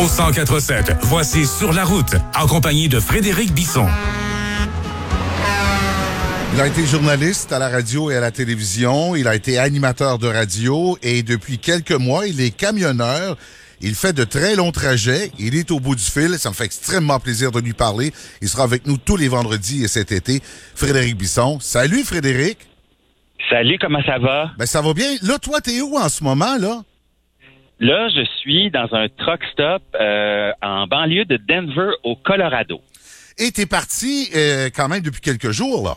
Au 1047, voici Sur la route, en compagnie de Frédéric Bisson. Il a été journaliste à la radio et à la télévision. Il a été animateur de radio et depuis quelques mois, il est camionneur. Il fait de très longs trajets. Il est au bout du fil. Ça me fait extrêmement plaisir de lui parler. Il sera avec nous tous les vendredis et cet été. Frédéric Bisson. Salut, Frédéric. Salut, comment ça va? Ben, ça va bien. Là, toi, t'es où en ce moment, là? Là, je suis dans un truck stop euh, en banlieue de Denver, au Colorado. Et t'es parti euh, quand même depuis quelques jours, là.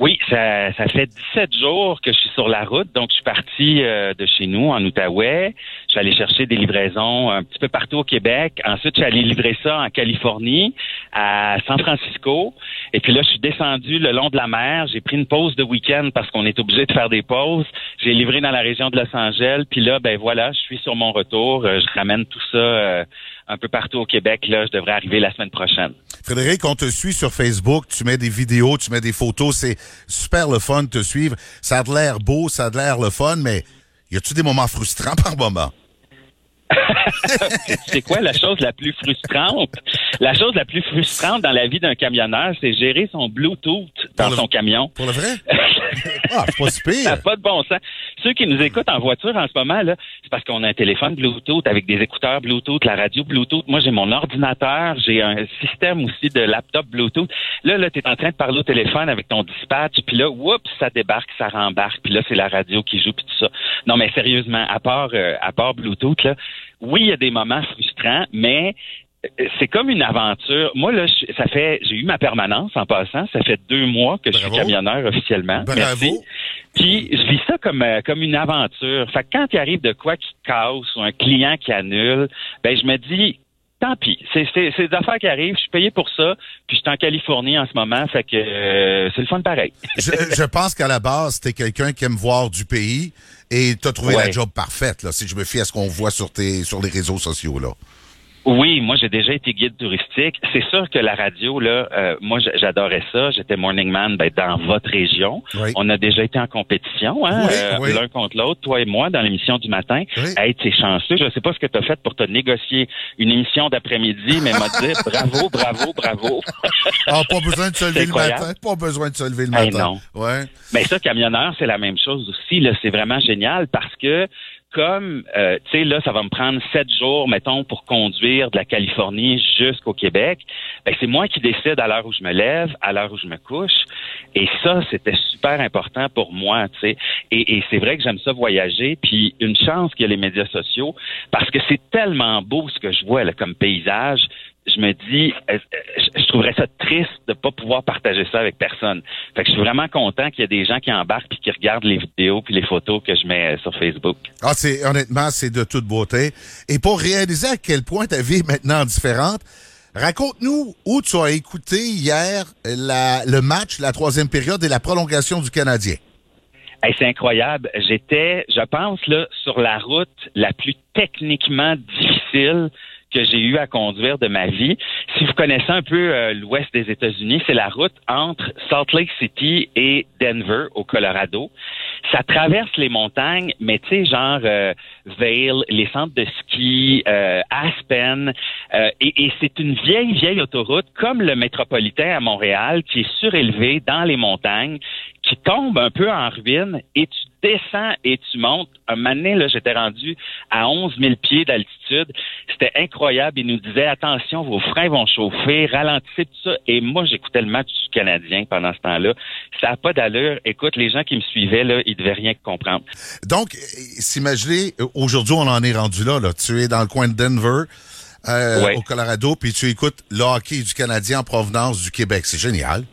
Oui, ça, ça fait 17 jours que je suis sur la route. Donc, je suis parti euh, de chez nous, en Outaouais. Je suis allé chercher des livraisons un petit peu partout au Québec. Ensuite, je suis allé livrer ça en Californie, à San Francisco. Et puis là, je suis descendu le long de la mer. J'ai pris une pause de week-end parce qu'on est obligé de faire des pauses. J'ai livré dans la région de Los Angeles. Puis là, ben voilà, je suis sur mon retour. Euh, je ramène tout ça euh, un peu partout au Québec. Là, je devrais arriver la semaine prochaine. Frédéric, on te suit sur Facebook, tu mets des vidéos, tu mets des photos, c'est super le fun de te suivre. Ça a l'air beau, ça a l'air le fun, mais y a-tu des moments frustrants par moment? c'est quoi la chose la plus frustrante? La chose la plus frustrante dans la vie d'un camionneur, c'est gérer son Bluetooth dans son camion. Pour le vrai? ah, pas si pire. Ça n'a pas de bon sens. Ceux qui nous écoutent en voiture en ce moment, là, c'est parce qu'on a un téléphone Bluetooth avec des écouteurs Bluetooth, la radio Bluetooth. Moi, j'ai mon ordinateur, j'ai un système aussi de laptop Bluetooth. Là, là, tu es en train de parler au téléphone avec ton dispatch, puis là, oups, ça débarque, ça rembarque, puis là, c'est la radio qui joue, puis tout ça. Non, mais sérieusement, à part, euh, à part Bluetooth, là, oui, il y a des moments frustrants, mais euh, c'est comme une aventure. Moi, là, ça fait, j'ai eu ma permanence en passant. Ça fait deux mois que je suis camionneur officiellement. Bravo. Merci. Puis je vis ça comme euh, comme une aventure. Fait que quand il arrive de quoi qui casse ou un client qui annule, ben je me dis tant pis. C'est c'est des affaires qui arrivent. Je suis payé pour ça. Puis je suis en Californie en ce moment. Fait que euh, c'est le fun pareil. je, je pense qu'à la base, t'es quelqu'un qui aime voir du pays et t'as trouvé la job parfaite, là, si je me fie à ce qu'on voit sur tes sur les réseaux sociaux, là. Oui, moi j'ai déjà été guide touristique. C'est sûr que la radio là, euh, moi j'adorais ça. J'étais morning man ben, dans votre région. Oui. On a déjà été en compétition, hein, Oui, euh, oui. l'un contre l'autre, toi et moi, dans l'émission du matin. Oui. Hey, t'es chanceux. Je sais pas ce que t'as fait pour te négocier une émission d'après-midi, mais m'a dit bravo, bravo, bravo. Ah, pas besoin de se lever le incroyable. matin. Pas besoin de se lever le Hey, matin. non. Ouais. Mais ça, camionneur, c'est la même chose aussi. Là, c'est vraiment génial parce que comme euh, tu sais là, ça va me prendre sept jours, mettons, pour conduire de la Californie jusqu'au Québec. Ben, c'est moi qui décide à l'heure où je me lève, à l'heure où je me couche. Et ça, c'était super important pour moi, tu sais. Et, et c'est vrai que j'aime ça voyager. Puis une chance qu'il y a les médias sociaux parce que c'est tellement beau ce que je vois là, comme paysage je me dis, je trouverais ça triste de pas pouvoir partager ça avec personne. Fait que je suis vraiment content qu'il y ait des gens qui embarquent puis qui regardent les vidéos puis les photos que je mets sur Facebook. Ah, c'est honnêtement, c'est de toute beauté. Et pour réaliser à quel point ta vie est maintenant différente, raconte-nous où tu as écouté hier la- le match, la troisième période et la prolongation du Canadien. Hey, c'est incroyable. J'étais, je pense, là, sur la route la plus techniquement difficile que j'ai eu à conduire de ma vie. Si vous connaissez un peu euh, l'ouest des États-Unis, c'est la route entre Salt Lake City et Denver, au Colorado. Ça traverse les montagnes, mais tu sais, genre euh, Vail, les centres de ski, euh, Aspen, euh, et, et c'est une vieille, vieille autoroute, comme le métropolitain à Montréal, qui est surélevé dans les montagnes, qui tombe un peu en ruine, et tu descends et tu montes. Un moment donné, là, j'étais rendu à 11 000 pieds d'altitude. C'était incroyable. Il nous disait, attention, vos freins vont chauffer, ralentissez tout ça. Et moi, j'écoutais le match du Canadien pendant ce temps-là. Ça n'a pas d'allure. Écoute, les gens qui me suivaient, là, ils devaient rien comprendre. Donc, euh, s'imaginer, euh, aujourd'hui, on en est rendu là, là. Tu es dans le coin de Denver, euh, Ouais. au Colorado, puis tu écoutes le hockey du Canadien en provenance du Québec. C'est génial.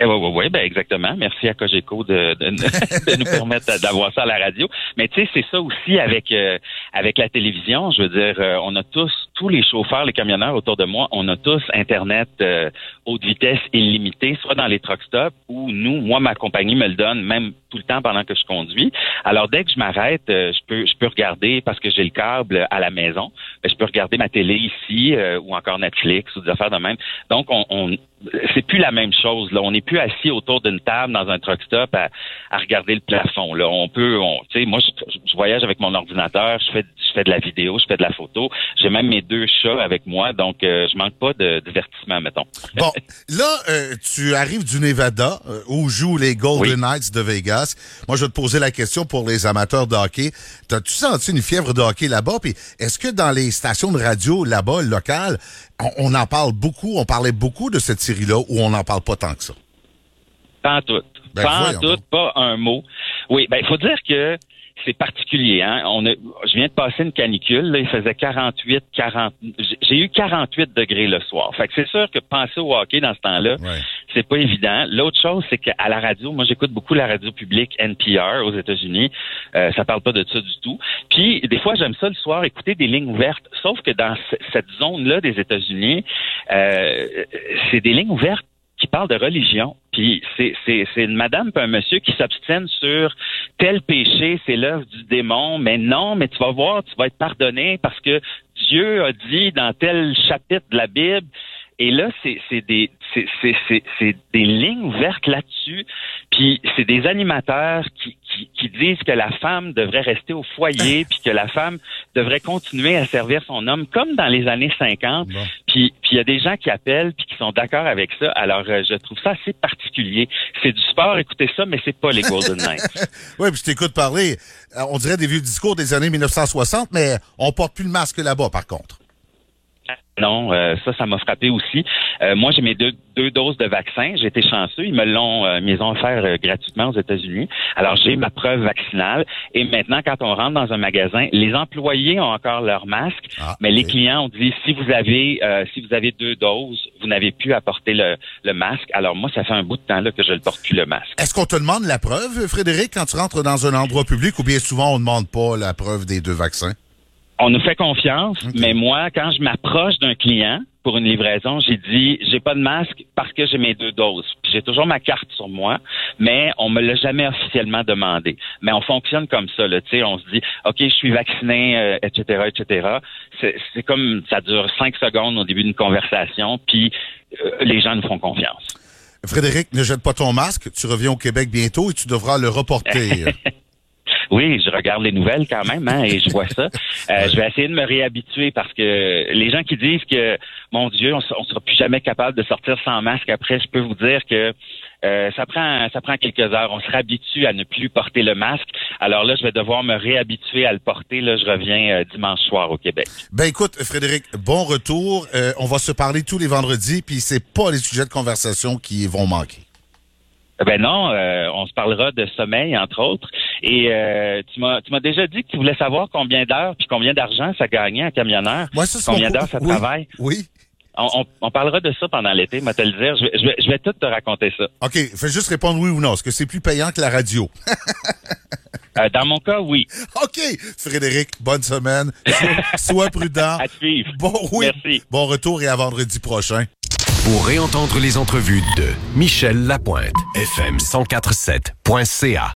Eh oui, oui, oui, ben exactement. Merci à Cogeco de, de, de nous permettre d'avoir ça à la radio. Mais tu sais, c'est ça aussi avec euh, avec la télévision. Je veux dire, euh, on a tous tous les chauffeurs, les camionneurs autour de moi, on a tous Internet euh, haute vitesse illimitée, soit dans les truck stops ou nous, moi, ma compagnie me le donne même tout le temps pendant que je conduis. Alors, dès que je m'arrête, euh, je peux je peux regarder parce que j'ai le câble à la maison. Ben, je peux regarder ma télé ici euh, ou encore Netflix ou des affaires de même. Donc, on, on c'est plus la même chose. Là, on n'est plus assis autour d'une table dans un truck stop à, à regarder le plafond. Là, on peut, tu sais, moi, je, je, voyage avec mon ordinateur, je fais, je fais de la vidéo, je fais de la photo. J'ai même mes deux chats avec moi, donc euh, je manque pas de divertissement, mettons. Bon, là, euh, tu arrives du Nevada euh, où jouent les Golden Knights de Vegas. Moi, je vais te poser la question pour les amateurs de hockey. T'as-tu senti une fièvre de hockey là-bas? Puis est-ce que dans les stations de radio là-bas, locales, on, on, en parle beaucoup, on parlait beaucoup de cette série-là ou on n'en parle pas tant que ça? Pas en tout. Ben, pas en tout, pas un mot. Oui, ben il faut dire que c'est particulier. Hein? On a, je viens de passer une canicule. Là, il faisait 48, 40. J'ai eu 48 degrés le soir. Fait que c'est sûr que penser au hockey dans ce temps-là, Ouais. c'est pas évident. L'autre chose, c'est qu'à la radio, moi j'écoute beaucoup la radio publique NPR aux États-Unis. Euh, ça parle pas de ça du tout. Puis des fois, j'aime ça le soir écouter des lignes ouvertes. Sauf que dans cette zone-là des États-Unis, euh, c'est des lignes ouvertes qui parlent de religion. Puis c'est, c'est, c'est une madame puis un monsieur qui s'abstiennent sur tel péché, c'est l'œuvre du démon. Mais non, mais tu vas voir, tu vas être pardonné parce que Dieu a dit dans tel chapitre de la Bible. Et là, c'est, c'est des c'est, c'est, c'est, c'est des lignes ouvertes là-dessus. Puis c'est des animateurs qui, qui, qui disent que la femme devrait rester au foyer, puis que la femme devrait continuer à servir son homme, comme dans les années 50. Bon. Puis puis il y a des gens qui appellent puis qui sont d'accord avec ça. Alors euh, je trouve ça assez particulier. C'est du sport, écoutez ça, mais c'est pas les Golden Knights. Oui, puis je t'écoute parler. euh, On dirait des vieux discours des années 1960, mais on porte plus le masque là-bas, par contre. Non, euh, ça, ça m'a frappé aussi. Euh, moi, j'ai mes deux, deux doses de vaccin. J'ai été chanceux. Ils me l'ont, euh, ils ont offert euh, gratuitement aux États-Unis. Alors, j'ai ma preuve vaccinale. Et maintenant, quand on rentre dans un magasin, les employés ont encore leur masque, Ah, mais les clients ont dit si vous avez, euh, si vous avez deux doses, vous n'avez plus à porter le, le masque. Alors moi, ça fait un bout de temps là que je ne porte plus le masque. Est-ce qu'on te demande la preuve, Frédéric, quand tu rentres dans un endroit public, ou bien souvent on ne demande pas la preuve des deux vaccins? On nous fait confiance, mais moi, quand je m'approche d'un client pour une livraison, j'ai dit j'ai pas de masque parce que j'ai mes deux doses. J'ai toujours ma carte sur moi, mais on me l'a jamais officiellement demandé. Mais on fonctionne comme ça, là. Tu sais, on se dit ok, je suis vacciné, euh, etc., etc. C'est c'est comme ça dure cinq secondes au début d'une conversation, puis euh, les gens nous font confiance. Frédéric, ne jette pas ton masque. Tu reviens au Québec bientôt et tu devras le reporter. Oui, je regarde les nouvelles quand même, hein, et je vois ça. Euh, Je vais essayer de me réhabituer parce que les gens qui disent que, mon Dieu, on, on sera plus jamais capable de sortir sans masque après, je peux vous dire que euh, ça prend ça prend quelques heures. On se réhabitue à ne plus porter le masque. Alors là, je vais devoir me réhabituer à le porter. Là, je reviens euh, dimanche soir au Québec. ben écoute, Frédéric, bon retour. Euh, on va se parler tous les vendredis, puis c'est pas les sujets de conversation qui vont manquer. Ben non, on se parlera de sommeil entre autres. Et euh, tu m'as tu m'as déjà dit que tu voulais savoir combien d'heures puis combien d'argent ça gagnait un camionneur. Moi, ça, c'est Combien d'heures ça oui, travaille? Oui. On, on- on parlera de ça pendant l'été, moi te le dire. Je vais, je, vais, je vais tout te raconter ça. OK, fais juste répondre oui ou non. Est-ce que c'est plus payant que la radio? Euh, dans mon cas, oui. OK, Frédéric, bonne semaine. Sois, sois prudent. À suivre. Bon, oui. Merci. Bon retour et à vendredi prochain. Pour réentendre les entrevues de Michel Lapointe, FM 1047.ca.